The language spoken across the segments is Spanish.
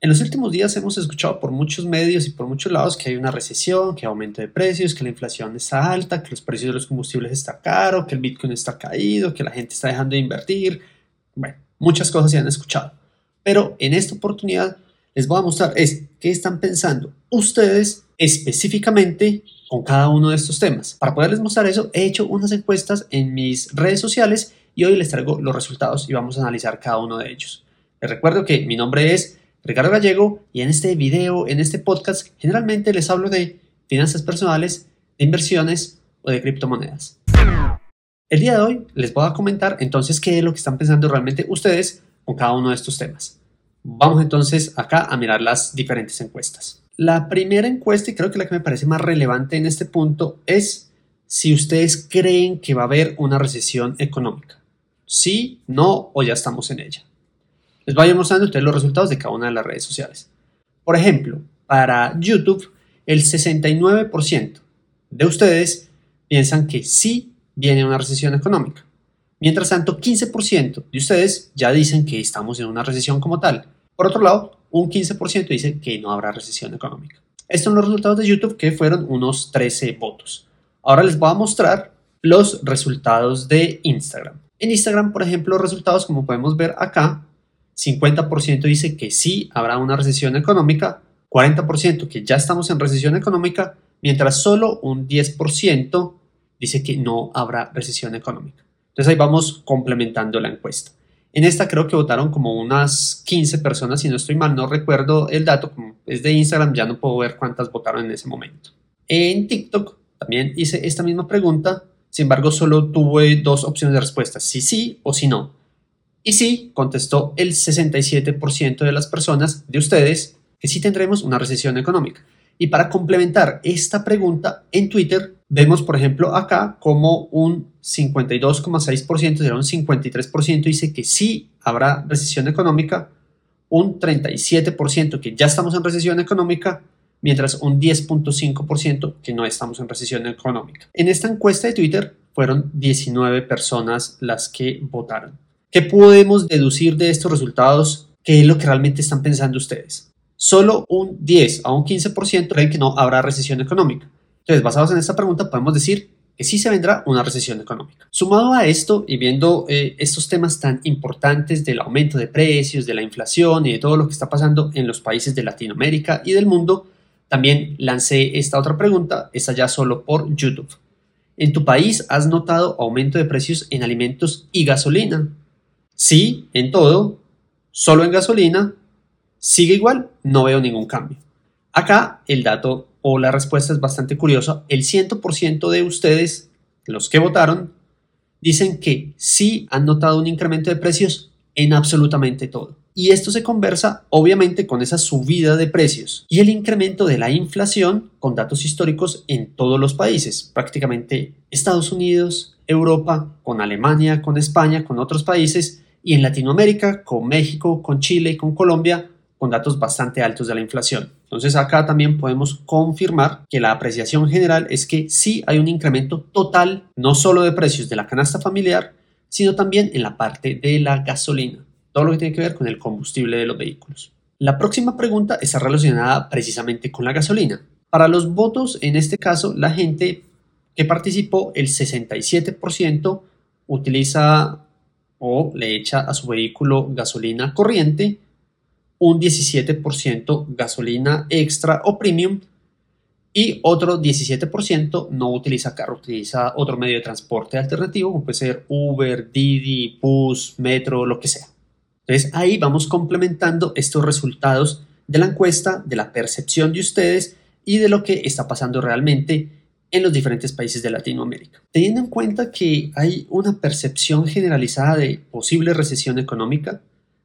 En los últimos días hemos escuchado por muchos medios y por muchos lados que hay una recesión, que hay aumento de precios, que la inflación está alta, que los precios de los combustibles están caros, que el Bitcoin está caído, que la gente está dejando de invertir. Bueno, muchas cosas se han escuchado. Pero en esta oportunidad les voy a mostrar es qué están pensando ustedes específicamente con cada uno de estos temas. Para poderles mostrar eso, he hecho unas encuestas en mis redes sociales y hoy les traigo los resultados y vamos a analizar cada uno de ellos. Les recuerdo que mi nombre es Ricardo Gallego y en este video, en este podcast, generalmente les hablo de finanzas personales, de inversiones o de criptomonedas. El día de hoy les voy a comentar entonces qué es lo que están pensando realmente ustedes con cada uno de estos temas. Vamos entonces acá a mirar las diferentes encuestas. La primera encuesta, y creo que la que me parece más relevante en este punto, es si ustedes creen que va a haber una recesión económica. Sí, no o ya estamos en ella. Les voy a ir mostrando ustedes los resultados de cada una de las redes sociales. Por ejemplo, para YouTube, el 69% de ustedes piensan que sí viene una recesión económica. Mientras tanto, 15% de ustedes ya dicen que estamos en una recesión como tal. Por otro lado, un 15% dice que no habrá recesión económica. Estos son los resultados de YouTube que fueron unos 13 votos. Ahora les voy a mostrar los resultados de Instagram. En Instagram, por ejemplo, resultados, como podemos ver acá, 50% dice que sí habrá una recesión económica, 40% que ya estamos en recesión económica, mientras solo un 10% dice que no habrá recesión económica. Entonces ahí vamos complementando la encuesta. En esta creo que votaron como unas 15 personas, si no estoy mal, no recuerdo el dato, como es de Instagram, ya no puedo ver cuántas votaron en ese momento. En TikTok también hice esta misma pregunta, sin embargo solo tuve dos opciones de respuesta, si sí o si no. Y sí, contestó el 67% de las personas de ustedes que sí tendremos una recesión económica. Y para complementar esta pregunta, en Twitter vemos, por ejemplo, acá como un 52,6%, será un 53% dice que sí habrá recesión económica, un 37% que ya estamos en recesión económica, mientras un 10.5% que no estamos en recesión económica. En esta encuesta de Twitter fueron 19 personas las que votaron. ¿Qué podemos deducir de estos resultados? ¿Qué es lo que realmente están pensando ustedes? Solo un 10 a un 15% creen que no habrá recesión económica. Entonces, basados en esta pregunta, podemos decir que sí se vendrá una recesión económica. Sumado a esto y viendo eh, estos temas tan importantes del aumento de precios, de la inflación y de todo lo que está pasando en los países de Latinoamérica y del mundo, también lancé esta otra pregunta, esta ya solo por YouTube. ¿En tu país has notado aumento de precios en alimentos y gasolina? Sí, en todo, solo en gasolina, sigue igual, no veo ningún cambio. Acá el dato o la respuesta es bastante curiosa. El 100% de ustedes, los que votaron, dicen que sí han notado un incremento de precios en absolutamente todo. Y esto se conversa obviamente con esa subida de precios y el incremento de la inflación con datos históricos en todos los países, prácticamente Estados Unidos, Europa, con Alemania, con España, con otros países y en Latinoamérica con México, con Chile y con Colombia con datos bastante altos de la inflación. Entonces acá también podemos confirmar que la apreciación general es que sí hay un incremento total, no solo de precios de la canasta familiar, sino también en la parte de la gasolina, todo lo que tiene que ver con el combustible de los vehículos. La próxima pregunta está relacionada precisamente con la gasolina. Para los votos, en este caso, la gente que participó, el 67% utiliza o le echa a su vehículo gasolina corriente, un 17% gasolina extra o premium y otro 17% no utiliza carro, utiliza otro medio de transporte alternativo, como puede ser Uber, Didi, Bus, Metro, lo que sea. Entonces ahí vamos complementando estos resultados de la encuesta, de la percepción de ustedes y de lo que está pasando realmente en los diferentes países de Latinoamérica. Teniendo en cuenta que hay una percepción generalizada de posible recesión económica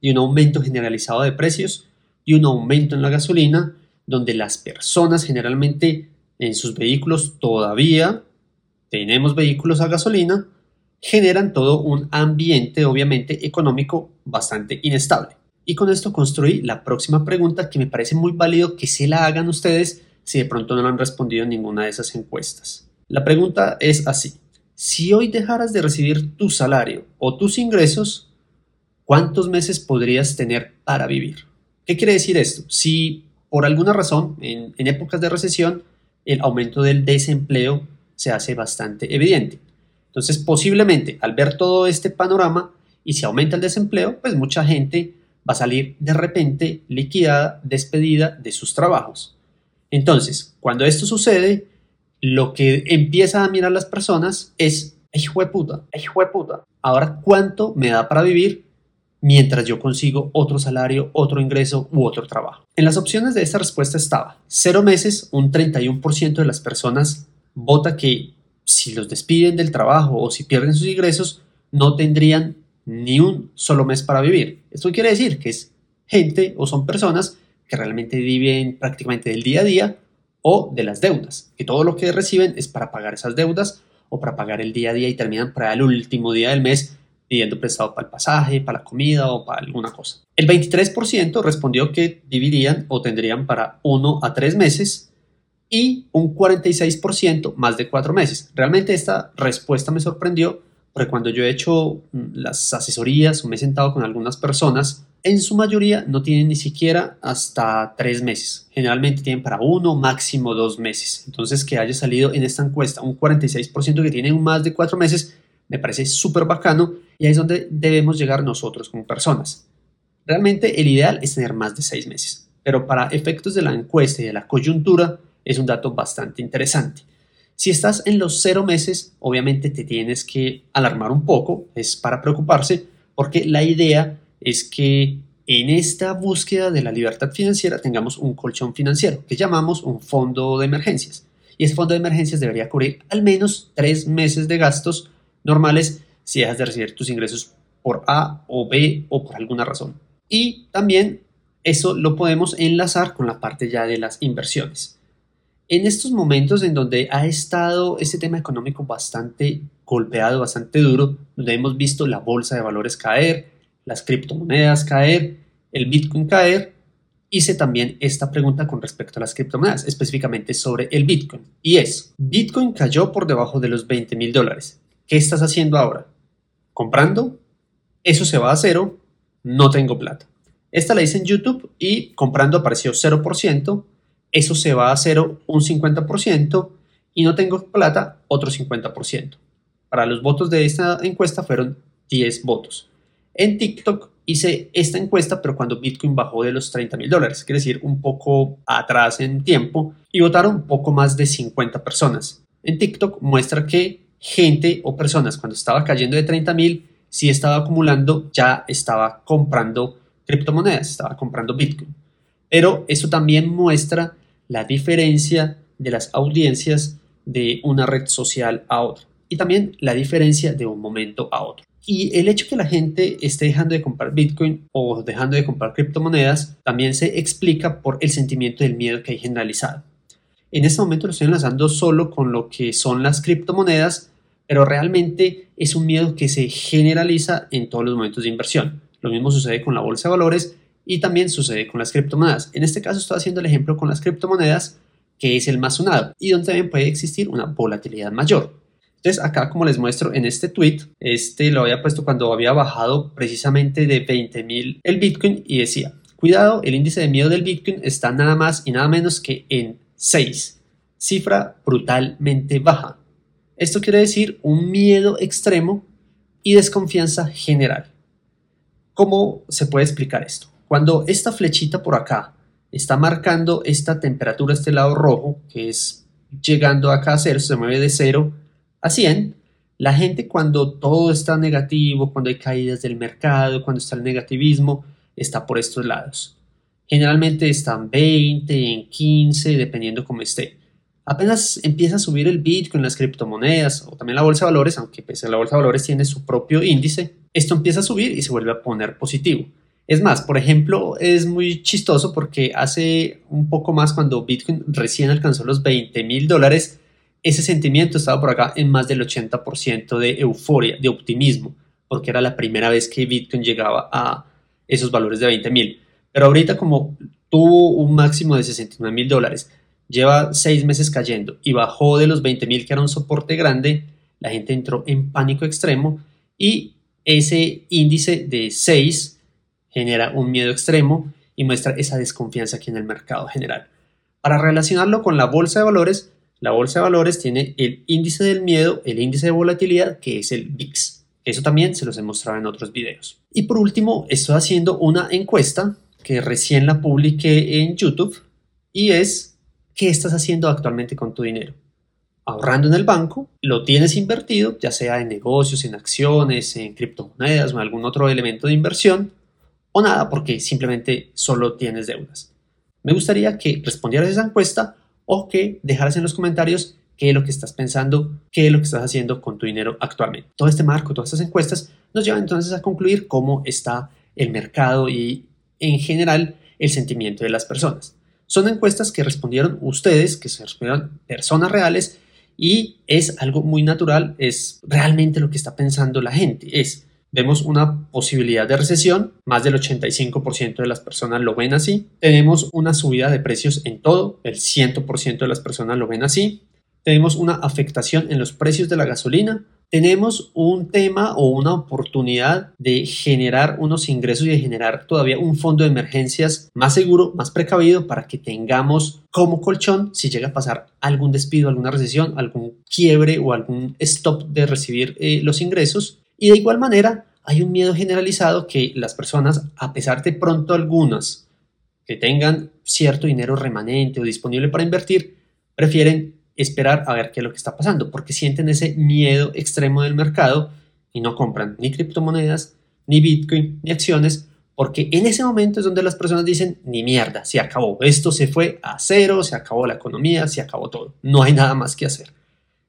y un aumento generalizado de precios y un aumento en la gasolina, donde las personas generalmente en sus vehículos todavía tenemos vehículos a gasolina, generan todo un ambiente obviamente económico bastante inestable. Y con esto construí la próxima pregunta que me parece muy válido que se la hagan ustedes si de pronto no han respondido en ninguna de esas encuestas. La pregunta es así. Si hoy dejaras de recibir tu salario o tus ingresos, ¿cuántos meses podrías tener para vivir? ¿Qué quiere decir esto? Si por alguna razón en, en épocas de recesión el aumento del desempleo se hace bastante evidente. Entonces, posiblemente al ver todo este panorama y si aumenta el desempleo, pues mucha gente va a salir de repente liquidada, despedida de sus trabajos. Entonces, cuando esto sucede, lo que empieza a mirar las personas es, hijo de puta, hijo ahora cuánto me da para vivir mientras yo consigo otro salario, otro ingreso u otro trabajo. En las opciones de esta respuesta estaba cero meses, un 31% de las personas vota que si los despiden del trabajo o si pierden sus ingresos, no tendrían ni un solo mes para vivir. Esto quiere decir que es gente o son personas que realmente viven prácticamente del día a día o de las deudas, que todo lo que reciben es para pagar esas deudas o para pagar el día a día y terminan para el último día del mes pidiendo prestado para el pasaje, para la comida o para alguna cosa. El 23% respondió que vivirían o tendrían para uno a tres meses y un 46% más de cuatro meses. Realmente esta respuesta me sorprendió porque cuando yo he hecho mm, las asesorías o me he sentado con algunas personas, en su mayoría no tienen ni siquiera hasta tres meses. Generalmente tienen para uno, máximo dos meses. Entonces que haya salido en esta encuesta un 46% que tienen más de cuatro meses, me parece súper bacano y ahí es donde debemos llegar nosotros como personas. Realmente el ideal es tener más de seis meses, pero para efectos de la encuesta y de la coyuntura es un dato bastante interesante. Si estás en los cero meses, obviamente te tienes que alarmar un poco, es para preocuparse, porque la idea es que en esta búsqueda de la libertad financiera tengamos un colchón financiero que llamamos un fondo de emergencias. Y ese fondo de emergencias debería cubrir al menos tres meses de gastos normales si dejas de recibir tus ingresos por A o B o por alguna razón. Y también eso lo podemos enlazar con la parte ya de las inversiones. En estos momentos en donde ha estado este tema económico bastante golpeado, bastante duro, donde hemos visto la bolsa de valores caer, las criptomonedas caer, el Bitcoin caer, hice también esta pregunta con respecto a las criptomonedas, específicamente sobre el Bitcoin. Y es, Bitcoin cayó por debajo de los 20 mil dólares. ¿Qué estás haciendo ahora? ¿Comprando? Eso se va a cero, no tengo plata. Esta la hice en YouTube y comprando apareció 0%, eso se va a cero un 50% y no tengo plata otro 50%. Para los votos de esta encuesta fueron 10 votos. En TikTok hice esta encuesta, pero cuando Bitcoin bajó de los 30 mil dólares, quiere decir un poco atrás en tiempo, y votaron poco más de 50 personas. En TikTok muestra que gente o personas cuando estaba cayendo de 30 mil, si estaba acumulando, ya estaba comprando criptomonedas, estaba comprando Bitcoin. Pero eso también muestra la diferencia de las audiencias de una red social a otra y también la diferencia de un momento a otro. Y el hecho que la gente esté dejando de comprar Bitcoin o dejando de comprar criptomonedas también se explica por el sentimiento del miedo que hay generalizado. En este momento lo estoy enlazando solo con lo que son las criptomonedas, pero realmente es un miedo que se generaliza en todos los momentos de inversión. Lo mismo sucede con la bolsa de valores y también sucede con las criptomonedas. En este caso estoy haciendo el ejemplo con las criptomonedas, que es el más sonado y donde también puede existir una volatilidad mayor. Entonces acá como les muestro en este tweet, este lo había puesto cuando había bajado precisamente de 20.000 el Bitcoin y decía, cuidado, el índice de miedo del Bitcoin está nada más y nada menos que en 6, cifra brutalmente baja. Esto quiere decir un miedo extremo y desconfianza general. ¿Cómo se puede explicar esto? Cuando esta flechita por acá está marcando esta temperatura, este lado rojo, que es llegando acá a cero, se mueve de 0 100, la gente cuando todo está negativo, cuando hay caídas del mercado, cuando está el negativismo, está por estos lados. Generalmente están 20, en 15, dependiendo cómo esté apenas empieza a subir el Bitcoin, las criptomonedas o también la bolsa de valores, aunque pese a la bolsa de valores tiene su propio índice, esto empieza a subir y se vuelve a poner positivo. Es más, por ejemplo, es muy chistoso porque hace un poco más cuando Bitcoin recién alcanzó los 20 mil dólares, ese sentimiento estaba por acá en más del 80% de euforia, de optimismo, porque era la primera vez que Bitcoin llegaba a esos valores de 20 mil. Pero ahorita como tuvo un máximo de 69 mil dólares, lleva seis meses cayendo y bajó de los 20.000 que era un soporte grande, la gente entró en pánico extremo y ese índice de 6 genera un miedo extremo y muestra esa desconfianza aquí en el mercado general. Para relacionarlo con la bolsa de valores, la bolsa de valores tiene el índice del miedo, el índice de volatilidad, que es el VIX. Eso también se los he mostrado en otros videos. Y por último, estoy haciendo una encuesta que recién la publiqué en YouTube y es ¿qué estás haciendo actualmente con tu dinero? Ahorrando en el banco, lo tienes invertido, ya sea en negocios, en acciones, en criptomonedas o en algún otro elemento de inversión, o nada porque simplemente solo tienes deudas. Me gustaría que respondieras a esa encuesta o que dejaras en los comentarios qué es lo que estás pensando, qué es lo que estás haciendo con tu dinero actualmente. Todo este marco, todas estas encuestas nos llevan entonces a concluir cómo está el mercado y en general el sentimiento de las personas. Son encuestas que respondieron ustedes, que se respondieron personas reales y es algo muy natural, es realmente lo que está pensando la gente. Es, vemos una posibilidad de recesión, más del 85% de las personas lo ven así. Tenemos una subida de precios en todo, el 100% de las personas lo ven así tenemos una afectación en los precios de la gasolina, tenemos un tema o una oportunidad de generar unos ingresos y de generar todavía un fondo de emergencias más seguro, más precavido para que tengamos como colchón si llega a pasar algún despido, alguna recesión, algún quiebre o algún stop de recibir eh, los ingresos. Y de igual manera, hay un miedo generalizado que las personas, a pesar de pronto algunas que tengan cierto dinero remanente o disponible para invertir, prefieren esperar a ver qué es lo que está pasando, porque sienten ese miedo extremo del mercado y no compran ni criptomonedas, ni Bitcoin, ni acciones, porque en ese momento es donde las personas dicen, ni mierda, se acabó, esto se fue a cero, se acabó la economía, se acabó todo, no hay nada más que hacer.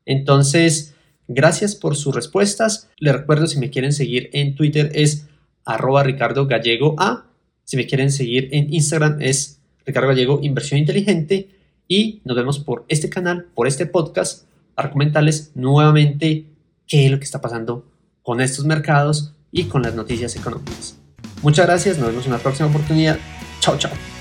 Entonces, gracias por sus respuestas. Les recuerdo, si me quieren seguir en Twitter es arroba Ricardo Gallego A. Si me quieren seguir en Instagram es Ricardo Gallego Inversión Inteligente y nos vemos por este canal, por este podcast, para comentarles nuevamente qué es lo que está pasando con estos mercados y con las noticias económicas. Muchas gracias, nos vemos en la próxima oportunidad. Chao, chao.